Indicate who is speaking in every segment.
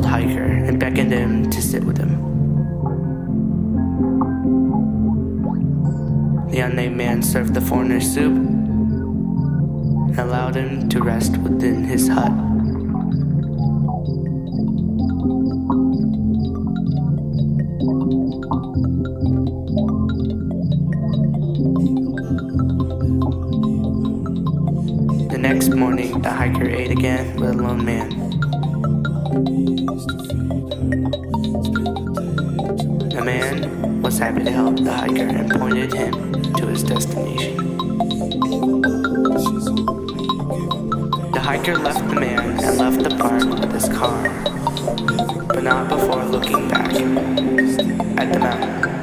Speaker 1: hiker and beckoned him to sit with him. The unnamed man served the foreigner soup and allowed him to rest within his hut. The next morning, the hiker ate again with a lone man. snapped helped the hiker and pointed him to his destination. The hiker left the man and left the park with his car, but not before looking back at the mountain.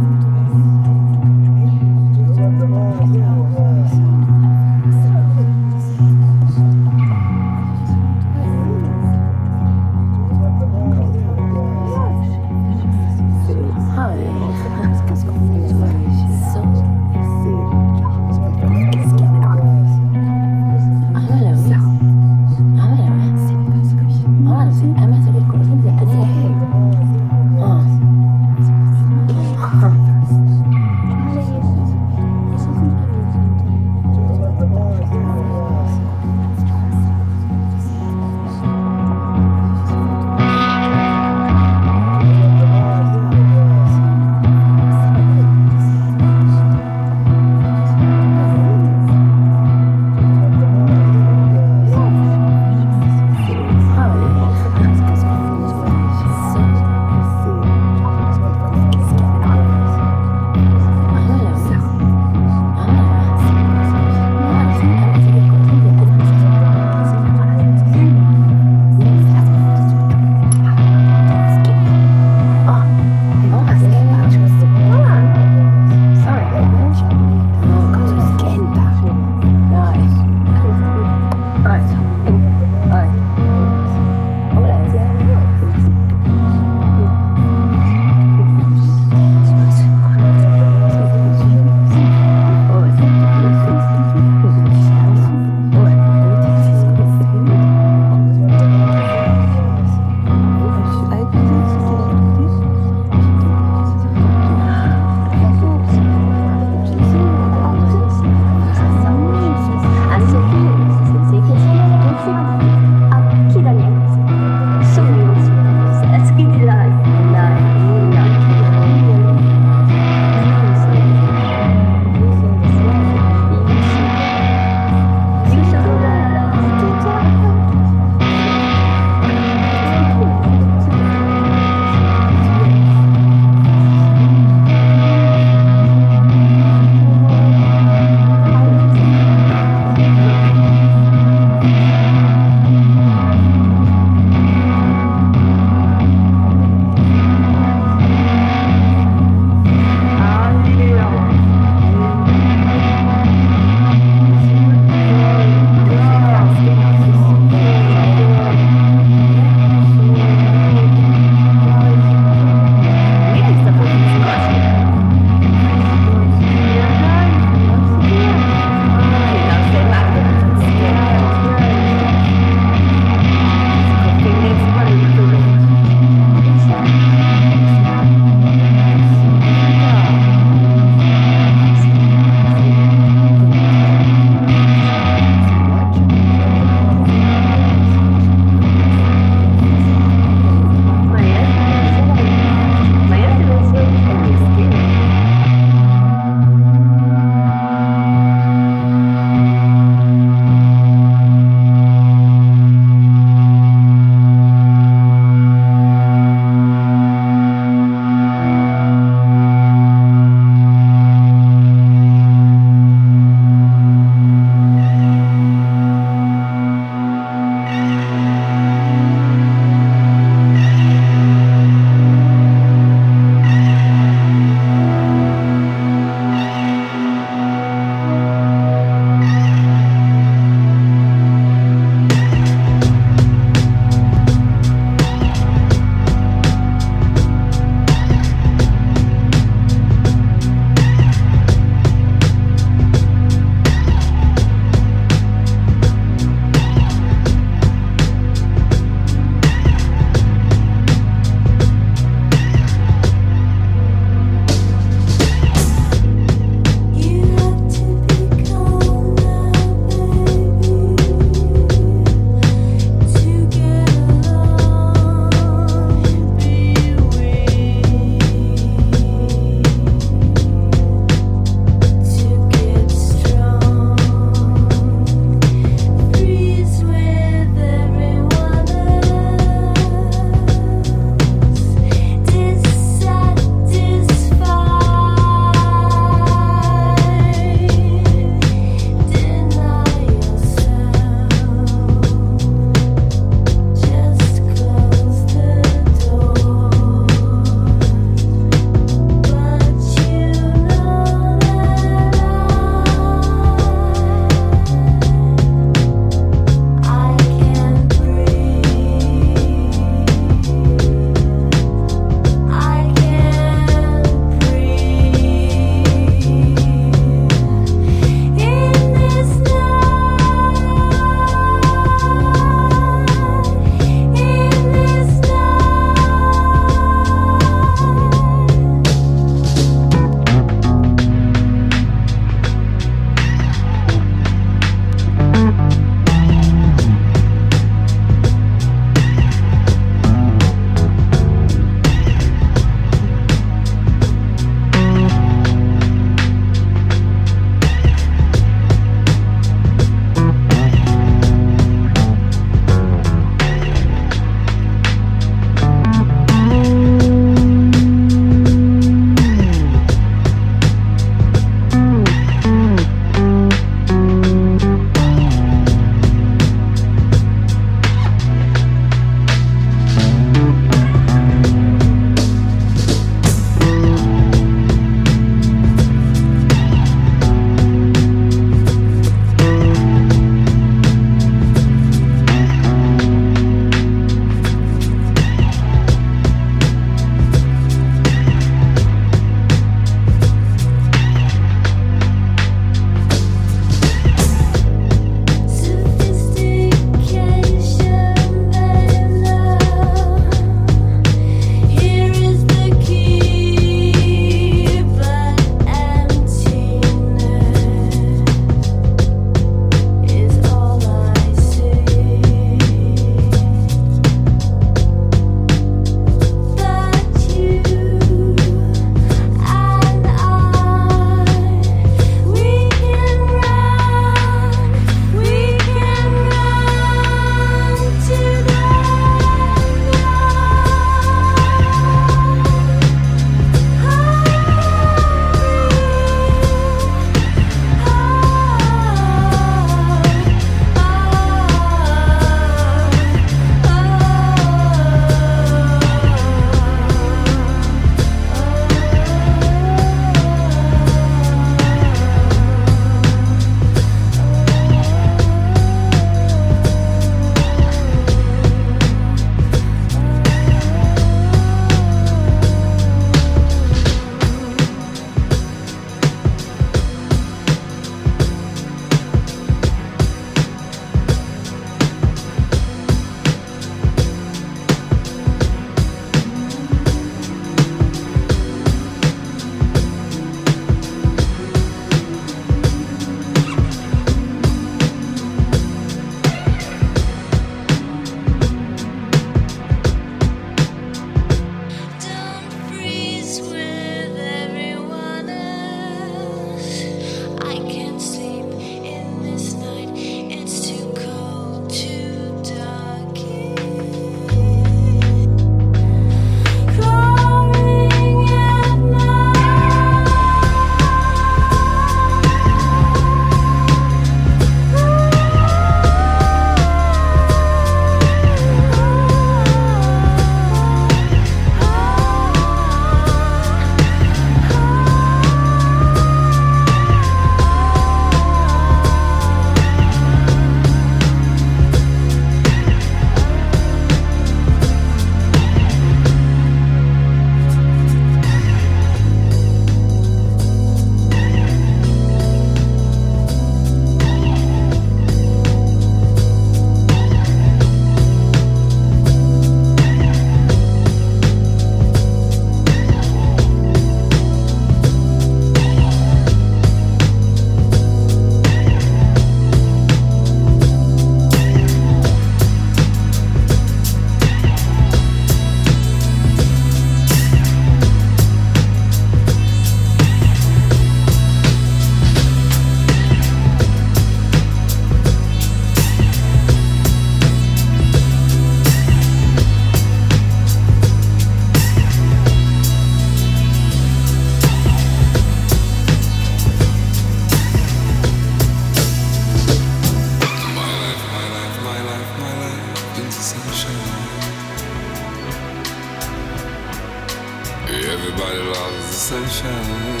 Speaker 2: Sunshine.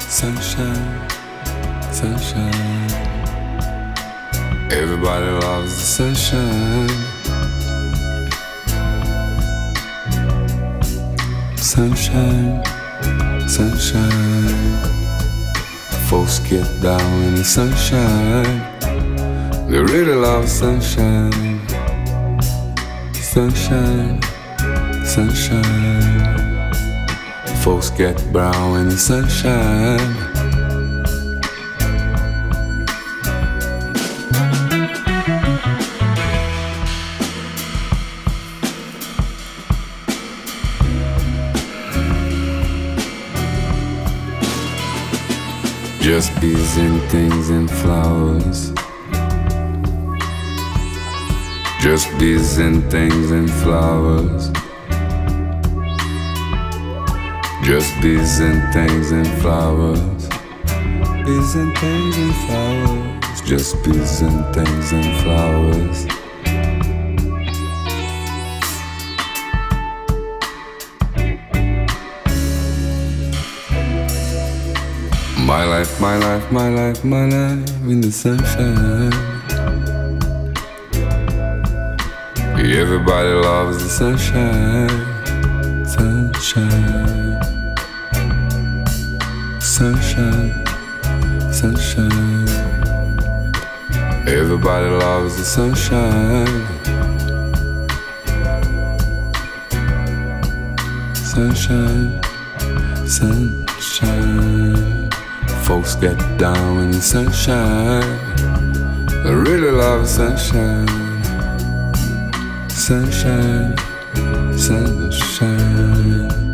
Speaker 2: Sunshine, sunshine. Everybody loves the sunshine. Sunshine, sunshine. Folks get down in the sunshine. They really love sunshine. Sunshine, sunshine. Folks get brown in the sunshine. Just bees and things and flowers. Just bees and things and flowers. Just bees and things and flowers. Bees and things and flowers. Just bees and things and flowers. My life, my life, my life, my life in the sunshine. Everybody loves the sunshine, sunshine, sunshine, sunshine. Everybody loves the sunshine, sunshine, sunshine. Folks get down in the sunshine. I really love sunshine. Sunshine, sunshine.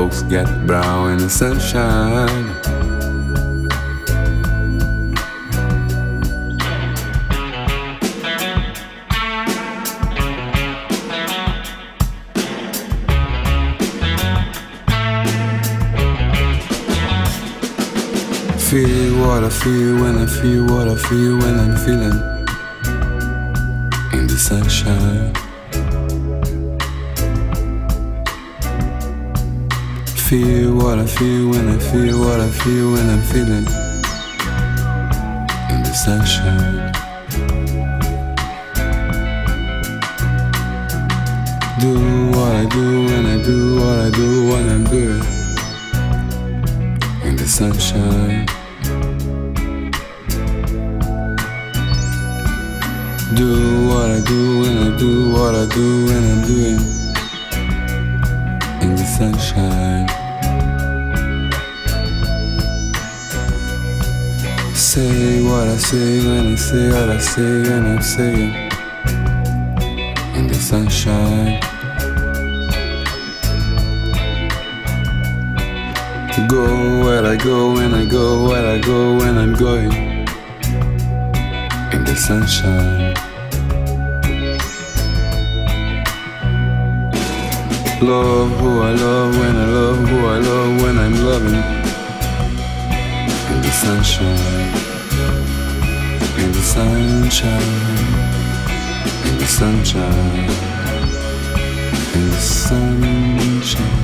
Speaker 2: Folks get brown in the sunshine. Feel what I feel when I feel what I feel when I'm feeling in the sunshine. Feel what I feel when I feel what I feel when I'm feeling in the sunshine. Do what I do when I do what I do when I'm doing in the sunshine. Do what I do when I do what I do when I'm doing sunshine. Say what I say when I say what I say when I'm saying in the sunshine. Go where I go when I go where I go when I'm going in the sunshine. Love who I love when I love who I love when I'm loving in the sunshine. In the sunshine. In the sunshine. In the sunshine.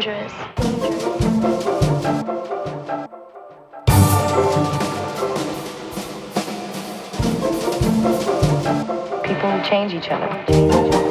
Speaker 3: dangerous.
Speaker 4: People change each other.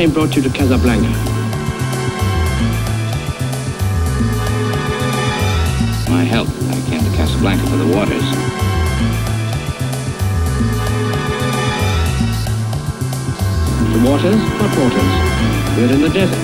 Speaker 5: What in heaven's name brought you to Casablanca?
Speaker 6: My help. I came to Casablanca for the waters.
Speaker 5: The waters? What waters? We're in the desert.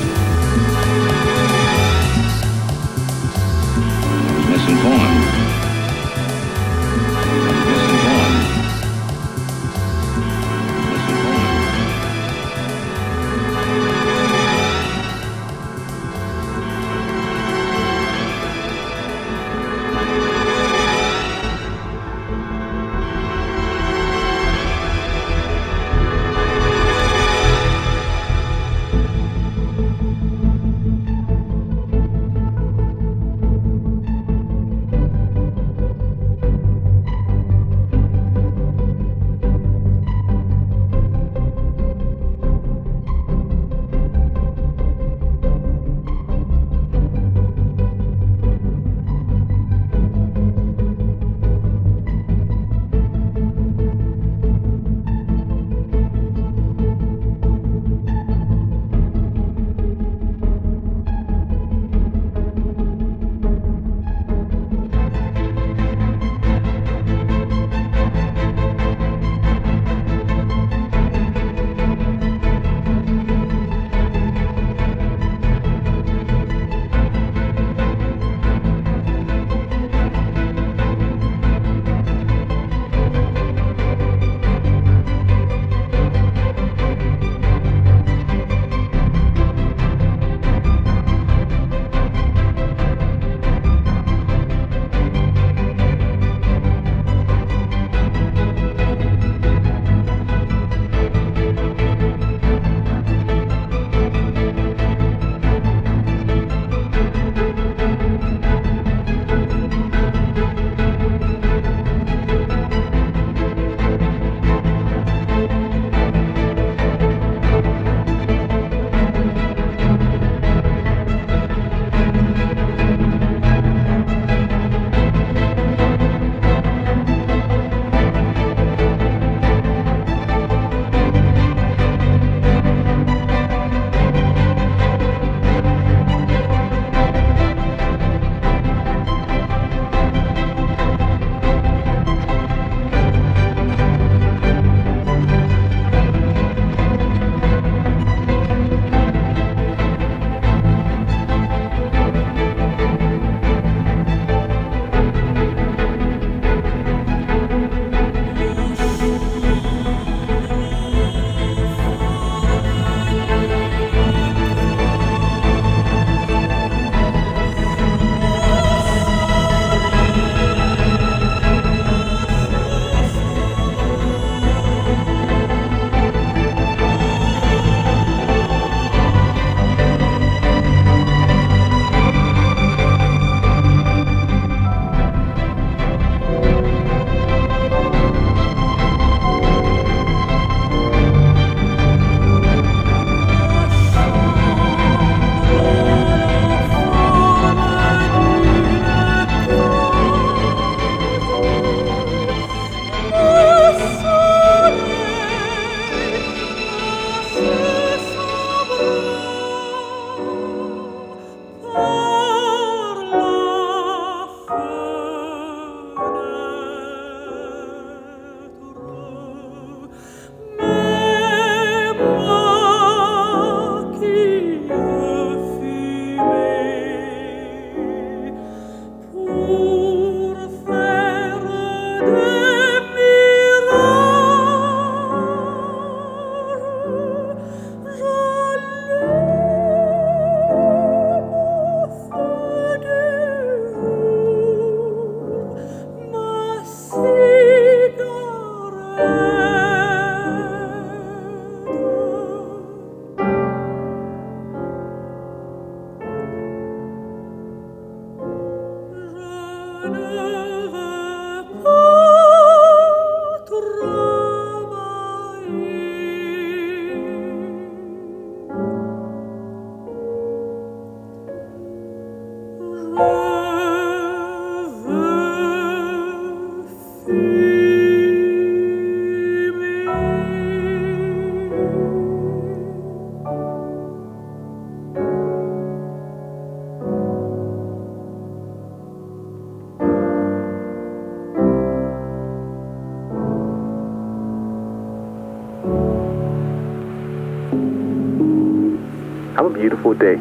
Speaker 7: beautiful day.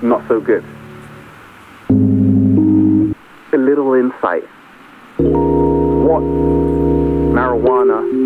Speaker 7: Not so good. A little insight. What marijuana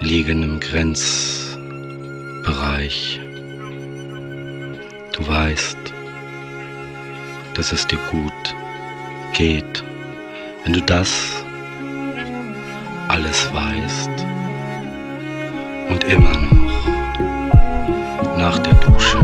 Speaker 8: liegen im Grenzbereich. Du weißt, dass es dir gut geht. Wenn du das alles weißt und immer noch nach der Dusche